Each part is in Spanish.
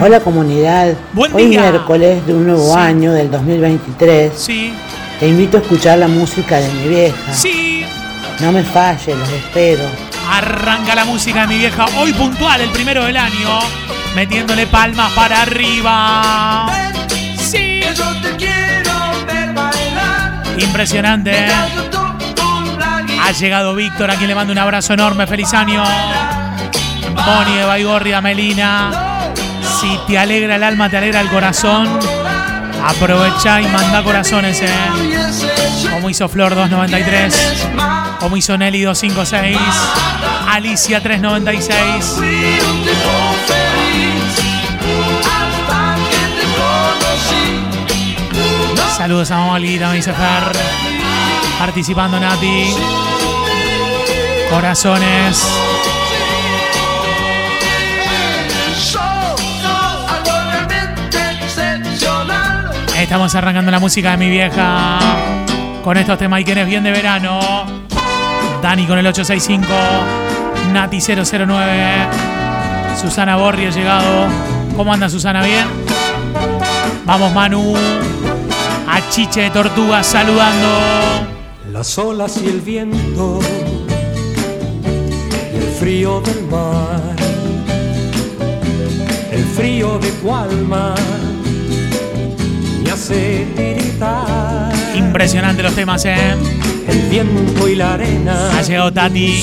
Hola comunidad. Buen Hoy día. miércoles de un nuevo Sí. año del 2023. Sí, Te invito a escuchar la música de mi vieja. sí. No me falle, los espero. Arranca la música de mi vieja. Hoy puntual, el primero del año. Metiéndole palmas para arriba. Sí. Yo te quiero ver bailar. Impresionante. ¿eh? Ha llegado Víctor, a quien le mando un abrazo enorme. Feliz año. Moni de Baigorria, Melina. Si te alegra el alma, te alegra el corazón. Aprovecha y manda corazones, eh. Como hizo Flor 293. es más. Como hizo Nelly 256. Alicia 396. Fui un tipo feliz hasta que te conocí. Saludos a Molly, me dice Fer. Participando Nati. Corazones. Estamos arrancando la música de mi vieja. Con estos temas y quienes bien de verano. Dani con el 865. Nati 009. Susana Borri ha llegado. ¿Cómo anda Susana? ¿Bien? Vamos Manu. A Chiche de Tortuga saludando. Las olas y el viento y el frío del mar, el frío de tu Impresionante los temas, ¿eh? El viento y la arena Ha llegado Tati.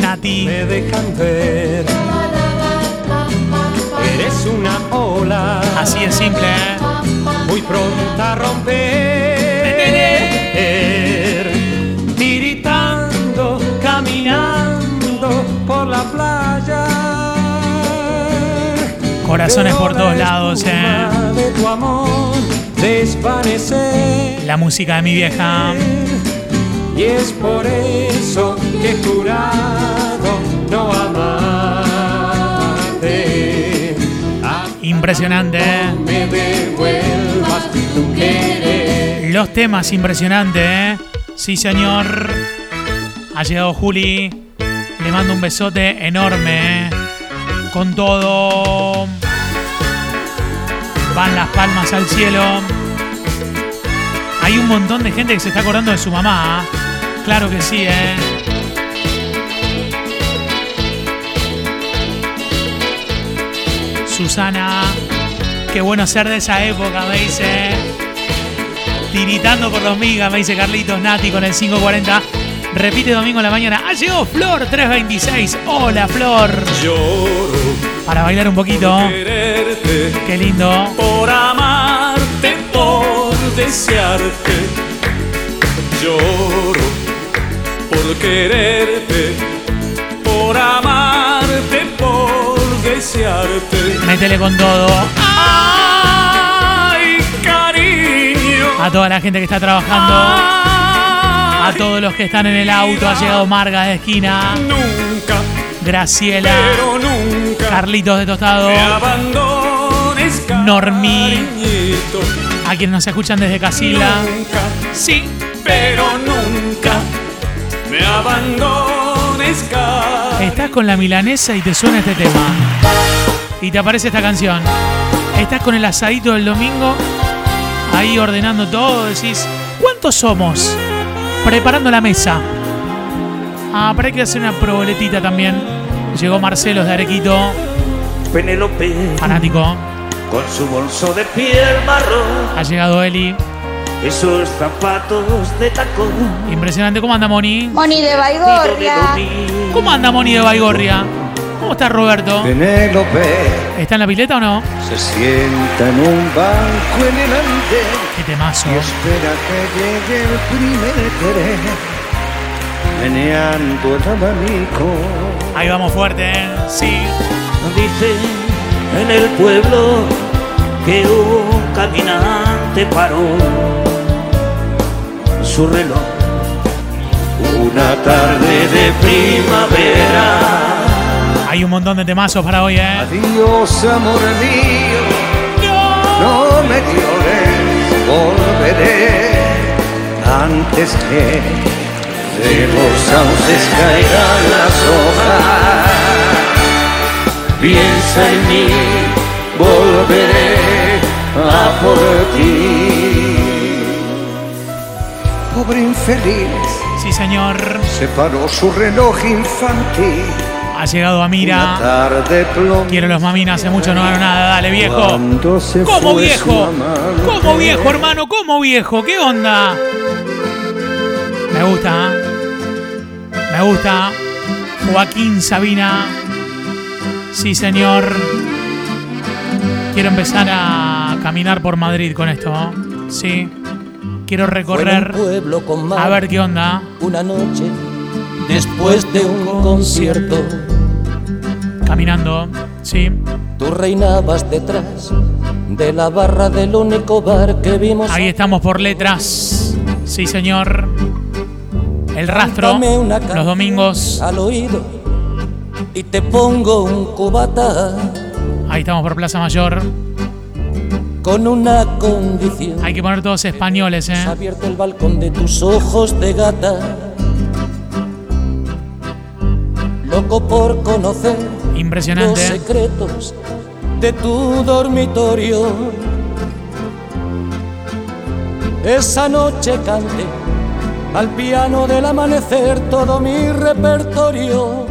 Nati. me dejan ver. Eres una ola Así es simple, ¿eh? muy pronta a romper. Tiritando, caminando por la playa. Corazones por todos la lados, eh. De tu amor desvanecer. La música de mi vieja. Y es por eso que he jurado no amarte. Impresionante, ¿eh? me devuelvas tu querer. Los temas impresionantes, ¿eh? Sí, señor. Ha llegado Juli. Le mando un besote enorme, ¿eh? Con todo. Van las palmas al cielo. Hay un montón de gente que se está acordando de su mamá. ¿ah? Claro que sí, ¿eh? Susana, qué bueno ser de esa época, me dice. Tiritando por los migas, me dice Carlitos Nati con el 540. Repite domingo en la mañana. Ha llegado Flor 326. Hola Flor. Lloro Para bailar un poquito. Quererte, Qué lindo. por amarte, por desearte. Lloro por quererte, por amarte, por desearte. Métele con todo. Ay, cariño. A toda la gente que está trabajando. A todos los que están en el auto. Ha llegado Marga de esquina. Nunca, Graciela. pero nunca Carlitos de Tostado. Cariñito. A quienes nos escuchan desde Casila. Nunca, Sí. pero nunca me abandones, cariñito. Estás con la milanesa y te suena este tema. Y te aparece esta canción. Estás con el asadito del domingo, ahí ordenando todo, decís, ¿cuántos somos? Preparando la mesa. Ah, pero hay que hacer una proboletita también. Llegó Marcelo de Arequito, Penélope fanático. Con su bolso de piel marrón Ha llegado Eli. y sus zapatos de tacón. Impresionante. ¿Cómo anda Moni? Moni de Baigorria. ¿Cómo anda Moni de Baigorria? ¿Cómo está Roberto? Penélope ¿Está en la pileta o no? se sienta en un banco en el andén Qué temazo. y espera que llegue el primer querer, meneando el abanico. Ahí vamos fuerte, ¿eh? Sí. Dice en el pueblo que un caminante paró su reloj una tarde de primavera. Hay un montón de temazos para hoy, ¿eh? Adiós, amor mío, no me llores, volveré antes que de los sauces caigan las hojas. Piensa en mí, por ti. Pobre infeliz, Sí, señor. se paró su reloj infantil. Ha llegado a Mira. tarde. Quiero los maminas, hace mucho no gano nada. Dale, viejo. ¿Cómo viejo? ¿Cómo viejo, hermano? ¿Cómo viejo? ¿Qué onda? Me gusta. ¿eh? Me gusta. Joaquín Sabina. Sí, señor. Quiero empezar a caminar por Madrid con esto. Sí. Quiero recorrer. pueblo con mar, A ver qué onda. una noche después de un concierto. Caminando. Sí. Tú reinabas detrás de la barra del único bar que vimos. Ahí estamos por letras. Sí, señor. El rastro. Los domingos. Al oído y te pongo un cubata Ahí estamos por Plaza Mayor. con una condición. Hay que poner todos españoles, ¿eh? abierto el balcón de tus ojos de gata. Loco por conocer los Impresionante. ¿eh? secretos de tu dormitorio. Esa noche canté al piano del amanecer todo mi repertorio.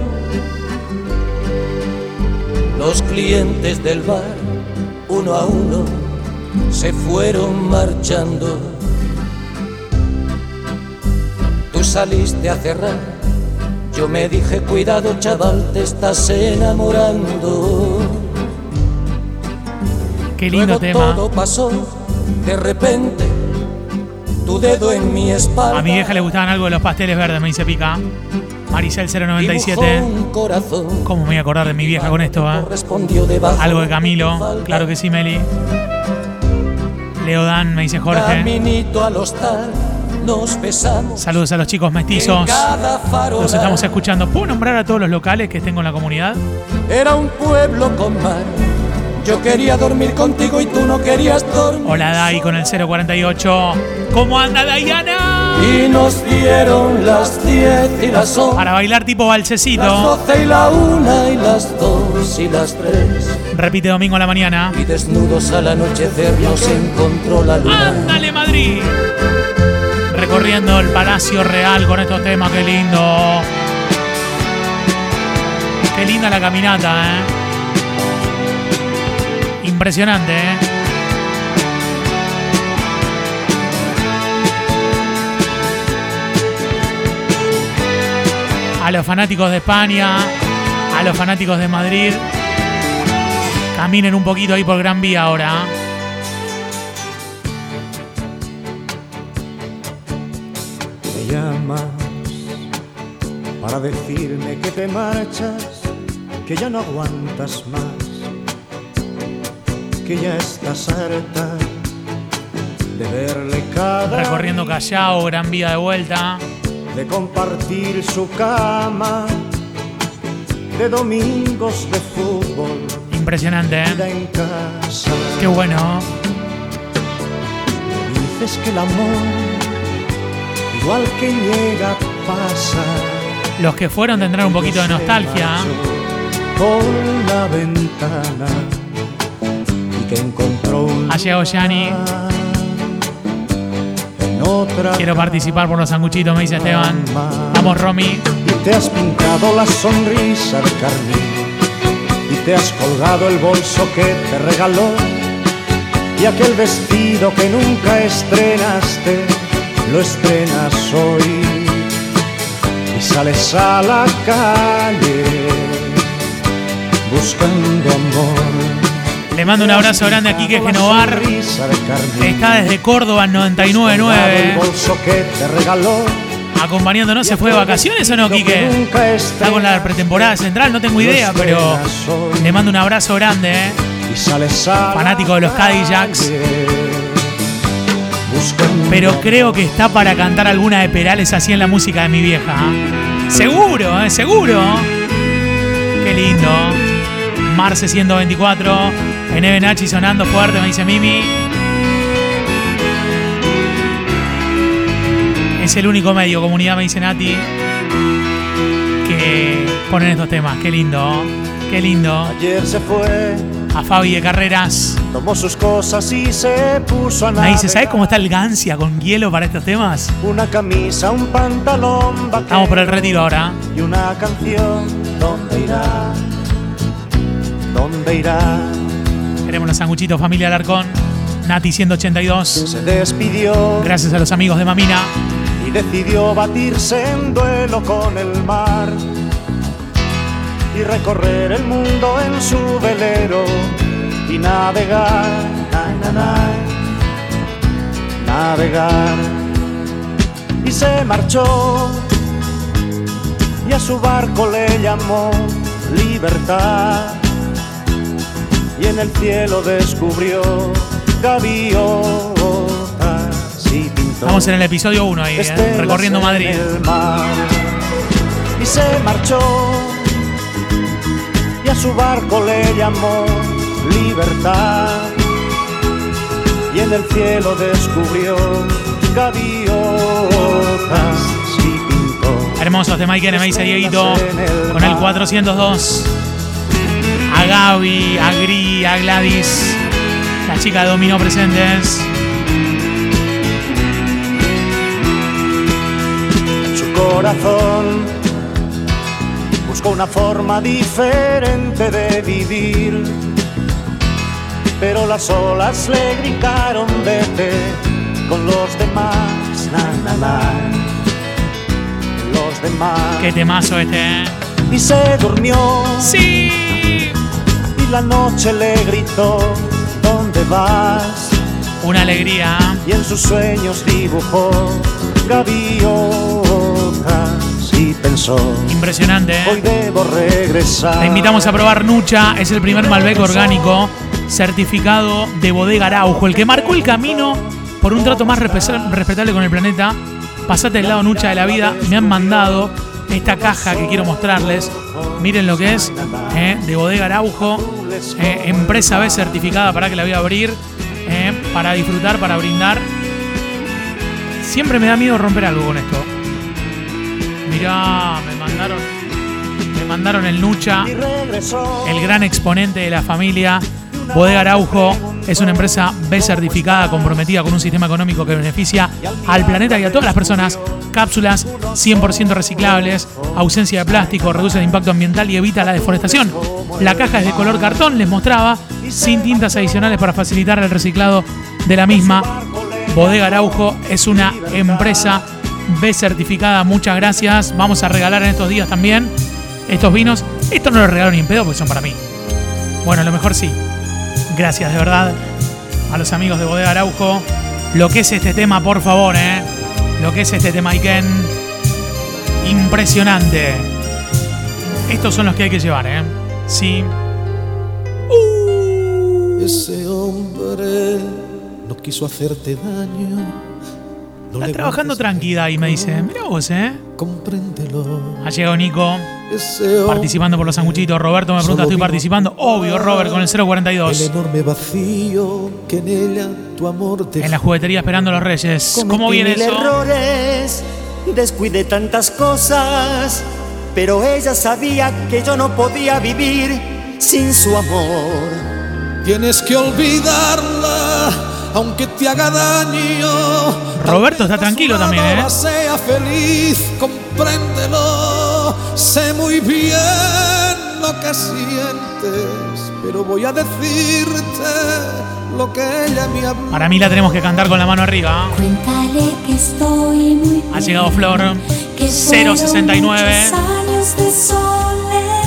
Los clientes del bar, uno a uno, se fueron marchando. Tú saliste a cerrar, yo me dije, cuidado chaval, te estás enamorando. Qué lindo Luego tema. todo pasó, de repente, tu dedo en mi espalda. A mi vieja le gustaban algo de los pasteles verdes, me dice Pica. Maricel dibujó 097. un corazón. ¿Cómo me voy a acordar de mi vieja con esto, eh? Algo de mi Camilo. Claro que sí, Meli. Leo Dan, me dice Jorge. Saludos a los chicos mestizos. Los estamos escuchando. ¿Puedo nombrar a todos los locales que tengo en la comunidad? Era un pueblo con mar. Yo quería dormir contigo y tú no querías dormir. Hola Dai con el 048. ¿Cómo anda Dayana? Y nos dieron las 10 y las 11. Para bailar tipo Las balsecito. 12 y la 1 y las 2 y las 3. Repite domingo a la mañana. Y desnudos al anochecer nos encontró la luna. ¡Ándale, Madrid! Recorriendo el Palacio Real con estos temas, qué lindo. Qué linda la caminata, ¿eh? Impresionante, ¿eh? A los fanáticos de España, a los fanáticos de Madrid, caminen un poquito ahí por Gran Vía ahora. ¿eh? Me llamas para decirme que te marchas, que ya no aguantas más, que ya estás harta de verle cada Recorriendo Callao, Gran Vía de vuelta. De compartir su cama, de domingos de fútbol, Impresionante, ¿eh? en casa. Qué bueno. Dices que el amor, igual que llega, pasa. Los que fueron tendrán un poquito de nostalgia. Por la ventana y que encontró un Ha llegado Gianni. Quiero participar por los sanguchitos, me dice Esteban. Vamos, Romy. Y te has pintado la sonrisa de carmín y te has colgado el bolso que te regaló y aquel vestido que nunca estrenaste lo estrenas hoy y sales a la calle buscando amor. Le mando un abrazo grande a Quique Genovar. Está desde Córdoba en Colgado el 99.9. bolso que te regaló Acompañándonos. ¿Se fue de vacaciones o no, Quique? Está con la pretemporada central, no tengo idea, pero le mando un abrazo grande, ¿eh? Fanático de los Cadillacs. Pero creo que está para cantar alguna de Perales así en la música de mi vieja. Seguro, ¿eh? Seguro. Qué lindo. Marce 124. En Nachi sonando fuerte, me dice Mimi. Es el único medio, comunidad, me dice Nati, que ponen estos temas. Qué lindo. Qué lindo. Ayer se fue A Fabi de Carreras. Tomó sus cosas y se puso a Me dice, ¿sabes cómo está el Gancia con hielo para estos temas? Una camisa, un pantalón vaquero Estamos por el retiro ahora. y una canción. ¿Dónde irá? ¿Dónde irá? Queremos los sanguchitos, familia Alarcón. Nati 182. Se despidió Gracias a los amigos de Mamina. y decidió batirse en duelo con el mar y recorrer el mundo en su velero y navegar, na, na, na, navegar. Y se marchó y a su barco le llamó libertad y en el cielo descubrió gaviotas y pintó Estamos en el episodio 1 ahí, ¿eh? recorriendo en Madrid. mar. Y se marchó y a su barco le llamó libertad y en el cielo descubrió gaviotas y pintó Hermosos de Mike N, me dice Dieguito. en el Con el mar. 402. A Gaby, a A Gladys. La chica de Dominó presentes. en su corazón buscó una forma diferente de vivir. Pero las olas le gritaron vete con los demás, na, na, na, los demás. Qué temazo este, ¿eh? Y se durmió ¡Sí! Y la noche le gritó, ¿dónde vas? Una alegría. Y en sus sueños dibujó gaviotas y pensó, Impresionante, hoy ¿eh? debo regresar. Te invitamos a probar Nucha. Es el primer Malbec orgánico certificado de bodega Araujo. El que marcó el camino por un trato más respe- respetable con el planeta. Pasate del lado Nucha de la vida. Me han mandado esta caja que quiero mostrarles. Miren lo que es. ¿eh? De bodega Araujo. eh, empresa B certificada para que la voy a abrir. eh, para disfrutar, para brindar. Siempre me da miedo romper algo con esto. Mirá, me mandaron. Me mandaron el Nucha el gran exponente de la familia. Bodega Araujo es una empresa B certificada comprometida con un sistema económico que beneficia al planeta y a todas las personas. Cápsulas 100% reciclables, ausencia de plástico, reduce el impacto ambiental y evita la deforestación. La caja es de color cartón, les mostraba, sin tintas adicionales para facilitar el reciclado de la misma. Bodega Araujo es una empresa B certificada. Muchas gracias. Vamos a regalar en estos días también estos vinos. Esto no lo regalo ni en pedo porque son para mí. Bueno, a lo mejor sí. Gracias de verdad a los amigos de Bodega Araujo. Lo que es este tema, por favor, ¿eh? Lo que es este tema, Iken. Impresionante. Estos son los que hay que llevar, ¿eh? Sí. Ese hombre no quiso hacerte daño. No Está trabajando tranquila y me dice, mira vos, ¿eh? Compréndelo. Ha llegado Nico, participando por los sanguchitos. Roberto me pregunta, ¿estoy participando? Obvio, Robert, con el el 042. enorme vacío que en ella tu amor te En la juguetería esperando a los reyes. ¿Cómo viene mil eso? errores, descuidé tantas cosas, pero ella sabía que yo no podía vivir sin su amor. Tienes que olvidarla, aunque te haga daño. Roberto está tranquilo también, ¿eh? Sea feliz, compréndelo. Sé muy bien lo que sientes, pero voy a decirte lo que ella me ha Para mí la tenemos que cantar con la mano arriba. Cuéntale que estoy muy Ha llegado Flor. que 069. fueron muchos años de soledad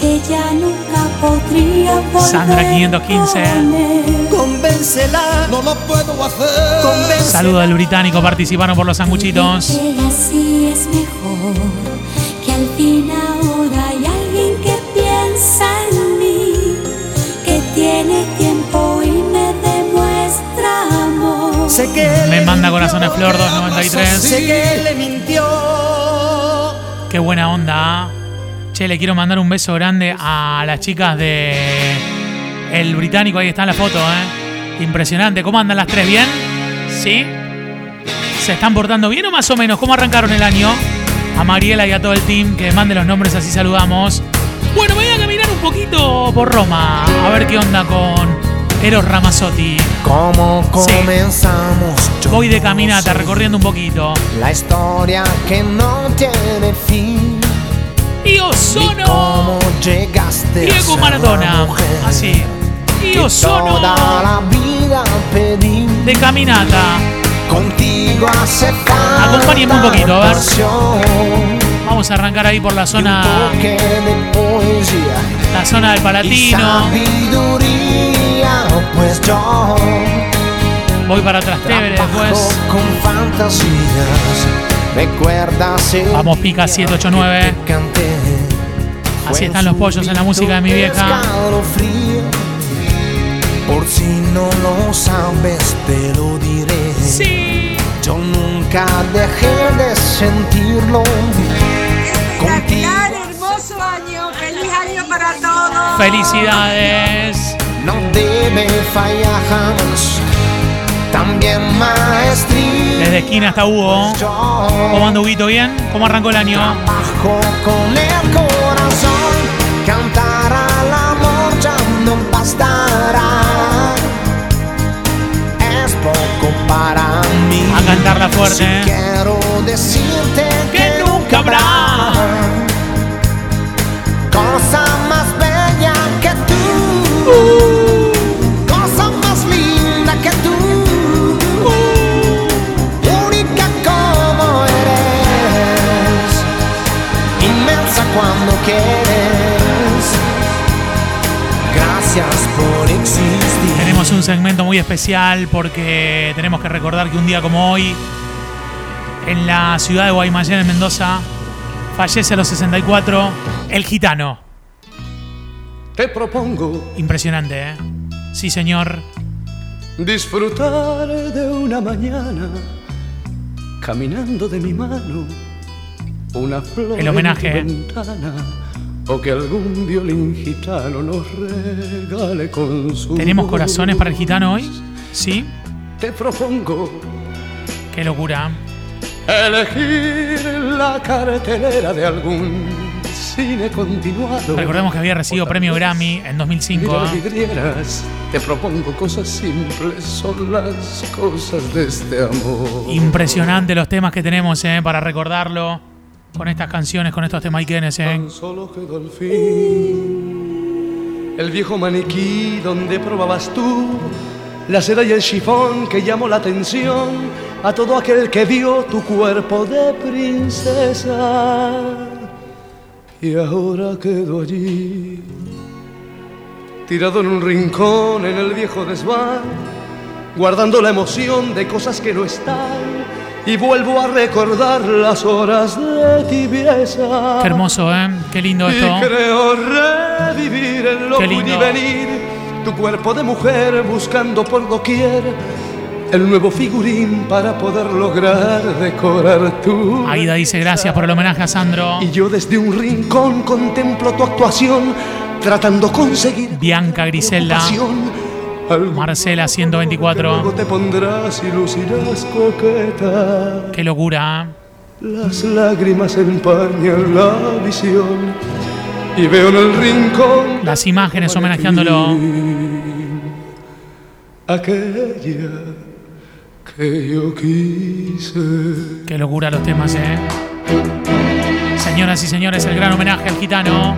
que ya nunca Sandra 515. con él. Convéncela, No lo puedo hacer. convéncela. Saludo del británico, participaron por los sanguchitos. Que así es mejor que al fin ahora hay alguien que piensa en mí que tiene tiempo y me demuestra amor Sé que Me manda corazones Flor 293. Sé que él le mintió. Qué buena onda. Che, le quiero mandar un beso grande a las chicas de El Británico. Ahí está en la foto, ¿eh? Impresionante. ¿Cómo andan las tres? ¿Bien? ¿Sí? ¿Se están portando bien o más o menos? ¿Cómo arrancaron el año? A Mariela y a todo el team, que mande los nombres, así saludamos. Bueno, me voy a caminar un poquito por Roma. A ver qué onda con Eros Ramazzotti. ¿Cómo comenzamos? Voy de caminata recorriendo un poquito. La historia que no tiene fin. Io Ni sono cómo llegaste Diego Maradona. Así. Io sono toda la vida pedí. de caminata. Contigo hace falta Acompáñenme un poquito, a ver. Vamos a arrancar ahí por la zona, de poesía la zona del y Palatino. Pues yo Voy para Trastevere trabajo después. con fantasías. Vamos, pica día 789. que te canté. Así están los pollos en la música de mi vieja. Por si no lo sabes, te lo diré. Sí. Yo nunca dejé de sentirlo. Contigo hermoso año, feliz año para todos. Felicidades. no debe fallar jamás. También maestría. Desde esquina hasta Hugo. ¿Cómo anda Huguito? ¿Bien? ¿Cómo arrancó el año? con el corazón. Cantar al amor ya no bastará. Es poco para mí. A cantarla fuerte, Si ¿eh? quiero decirte Que que, nunca habrá. cosa más bella que tú. Cosa quieres. Gracias por existir. Tenemos un segmento muy especial porque tenemos que recordar que un día como hoy, en la ciudad de Guaymallén, en Mendoza, fallece a los 64 el gitano. Te propongo Impresionante, ¿eh? Sí, señor. disfrutar de una mañana caminando de mi mano una flor El homenaje, ¿eh? en tu ventana o que algún violín gitano nos regale con su ¿Tenemos corazones para el gitano hoy? Sí. Te propongo Qué locura. elegir la cartelera de algún cine continuado. Recordemos que había recibido premio Grammy en 2005. Mira ¿eh? vidrieras, te propongo cosas simples, son las cosas de este amor. Impresionante los temas que tenemos ¿eh? para recordarlo con estas canciones, con estos temas ¿eh? Tan solo quedó al fin el viejo maniquí donde probabas tú la seda y el chifón que llamó la atención a todo aquel que vio tu cuerpo de princesa. Y ahora quedó allí, tirado en un rincón en el viejo desván, guardando la emoción de cosas que no están. Y vuelvo a recordar las horas de tibieza. Qué hermoso, ¿eh? Qué lindo esto. Y creo revivir en lo Qué lindo. venir tu cuerpo de mujer buscando por doquier el nuevo figurín para poder lograr decorar tu. Aida dice gracias por el homenaje a Sandro. Y yo desde un rincón contemplo tu actuación tratando conseguir Bianca Griselda. Marcela 124. Luego te pondrás y lucirás coqueta. Qué locura. Las lágrimas empañan la visión y veo en el rincón Las imágenes homenajeándolo. aquella que yo quise. Qué locura los temas, ¿eh? Señoras y señores, el gran homenaje al gitano.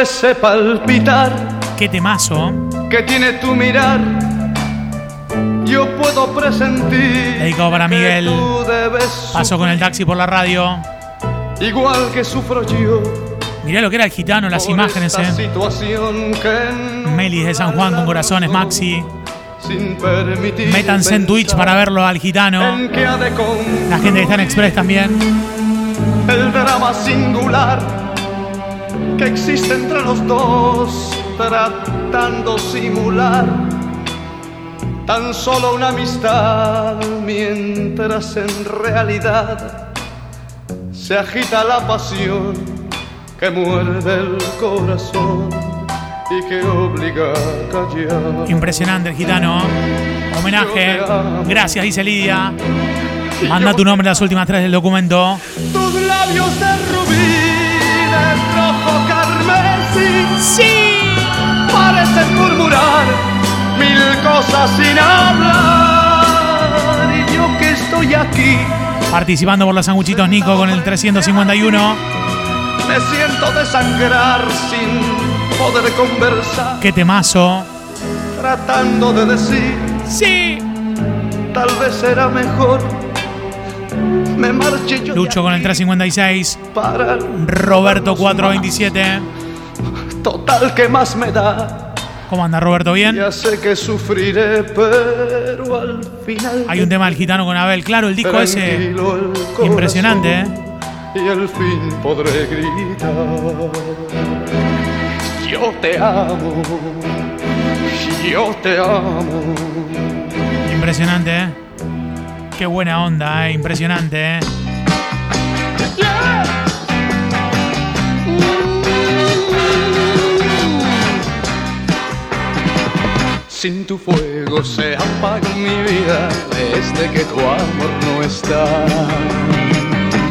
Ese palpitar Qué temazo. que tiene tu mirar, yo puedo presentir Dedicado para Miguel. Pasó con el taxi por la radio. igual que sufro yo. Mirá lo que era el gitano, las imágenes, ¿eh? situación que no Melis de San Juan con corazones, Maxi. sin Métanse en Twitch para verlo al gitano. de La gente que está en Express también. el drama singular que existe entre los dos, tratando simular tan solo una amistad, mientras en realidad se agita la pasión que muerde el corazón y que obliga a callar. Impresionante el gitano. Homenaje. Gracias, dice Lidia. Manda tu nombre a las últimas tres del documento. Tus labios de rubí, sí, parecen murmurar mil cosas sin hablar. Y yo que estoy aquí, Participando por los sanguchitos Nico con el 351. me siento desangrar sin poder conversar, Qué temazo. tratando de decir, sí, tal vez será mejor. Me marche yo. Lucho con el 356. Para Roberto 427. Total, que más me da? ¿Cómo anda Roberto? ¿Bien? Ya sé que sufriré, pero al final. Hay un tema del gitano con Abel. Claro, el disco ese. El Impresionante, ¿eh? Y al fin podré gritar. Yo te amo. Yo te amo. Impresionante, ¿eh? Qué buena onda, ¿eh? Impresionante, ¿eh? Sin tu fuego se apaga mi vida desde que tu amor no está.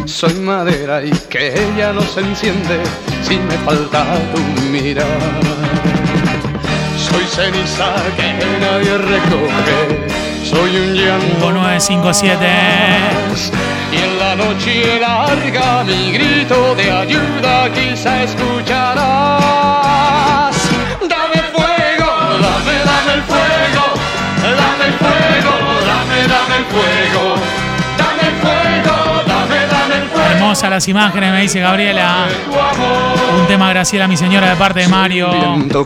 Soy madera y que ella no se enciende si me falta tu mirar. Soy ceniza que nadie recoge, soy un llanto 957. y en la noche larga mi grito de ayuda quizá escucharás. Fuego, dame el fuego, dame, dame el fuego. Hermosas las imágenes, me dice Gabriela. Un tema Graciela, mi señora, de parte de Mario.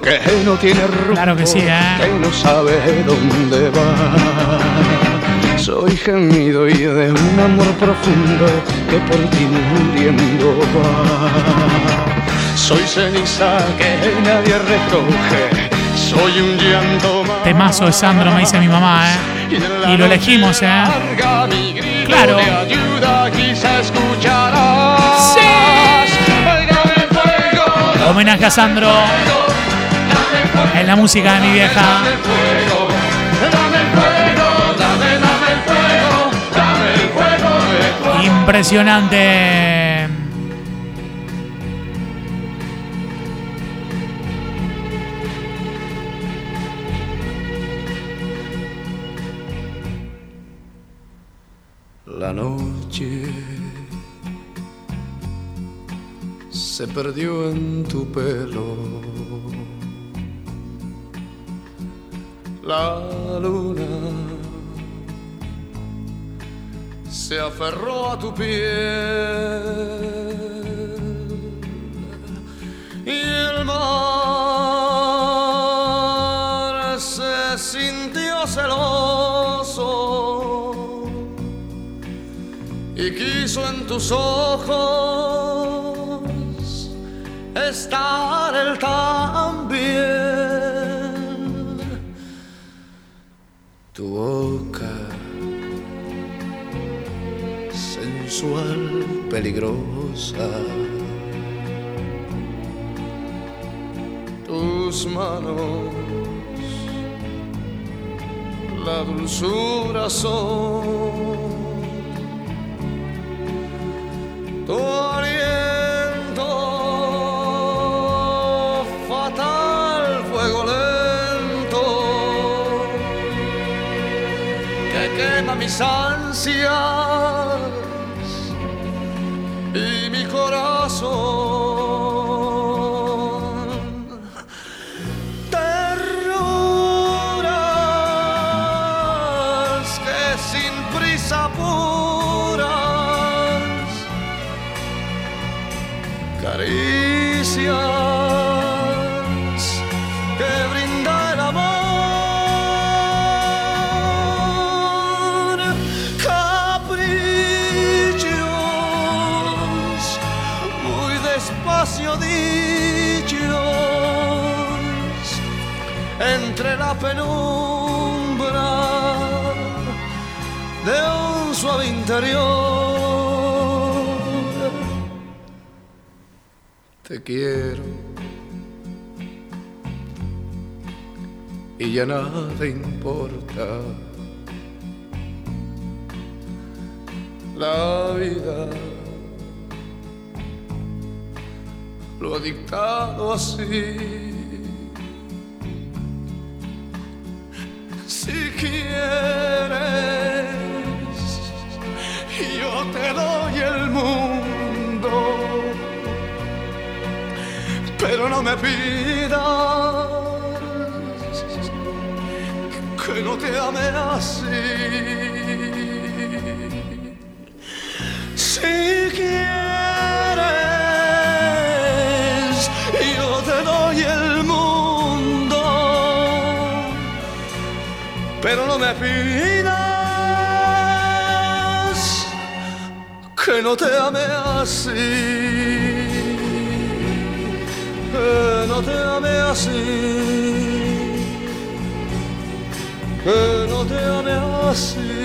Que no tiene rumbo, Claro que sí, ¿eh? que no sabe dónde va. Soy gemido y de un amor profundo que por ti muriendo va. Soy ceniza que nadie recoge, soy un llanto más. Temazo de Sandro, me dice mi mamá, ¿eh? Y lo elegimos, ¿eh? Claro. Homenaje a Sandro. En la música de mi vieja. dame La noche. Se perdió en tu pelo. La luna se aferró a tu piel. Y el mar se sintió celoso quiso en tus ojos estar él también. Tu boca sensual, peligrosa. Tus manos, la dulzura son aliento fatal fuego lento que quema mis ansias te quiero. Y ya nada importa. La vida lo ha dictado así. Si quieres, yo te doy el mundo, pero no me pidas que no te ame así. Si quieres, yo te doy el mundo, pero no me pidas que no te ame así, que no te ame así, que no te ame así.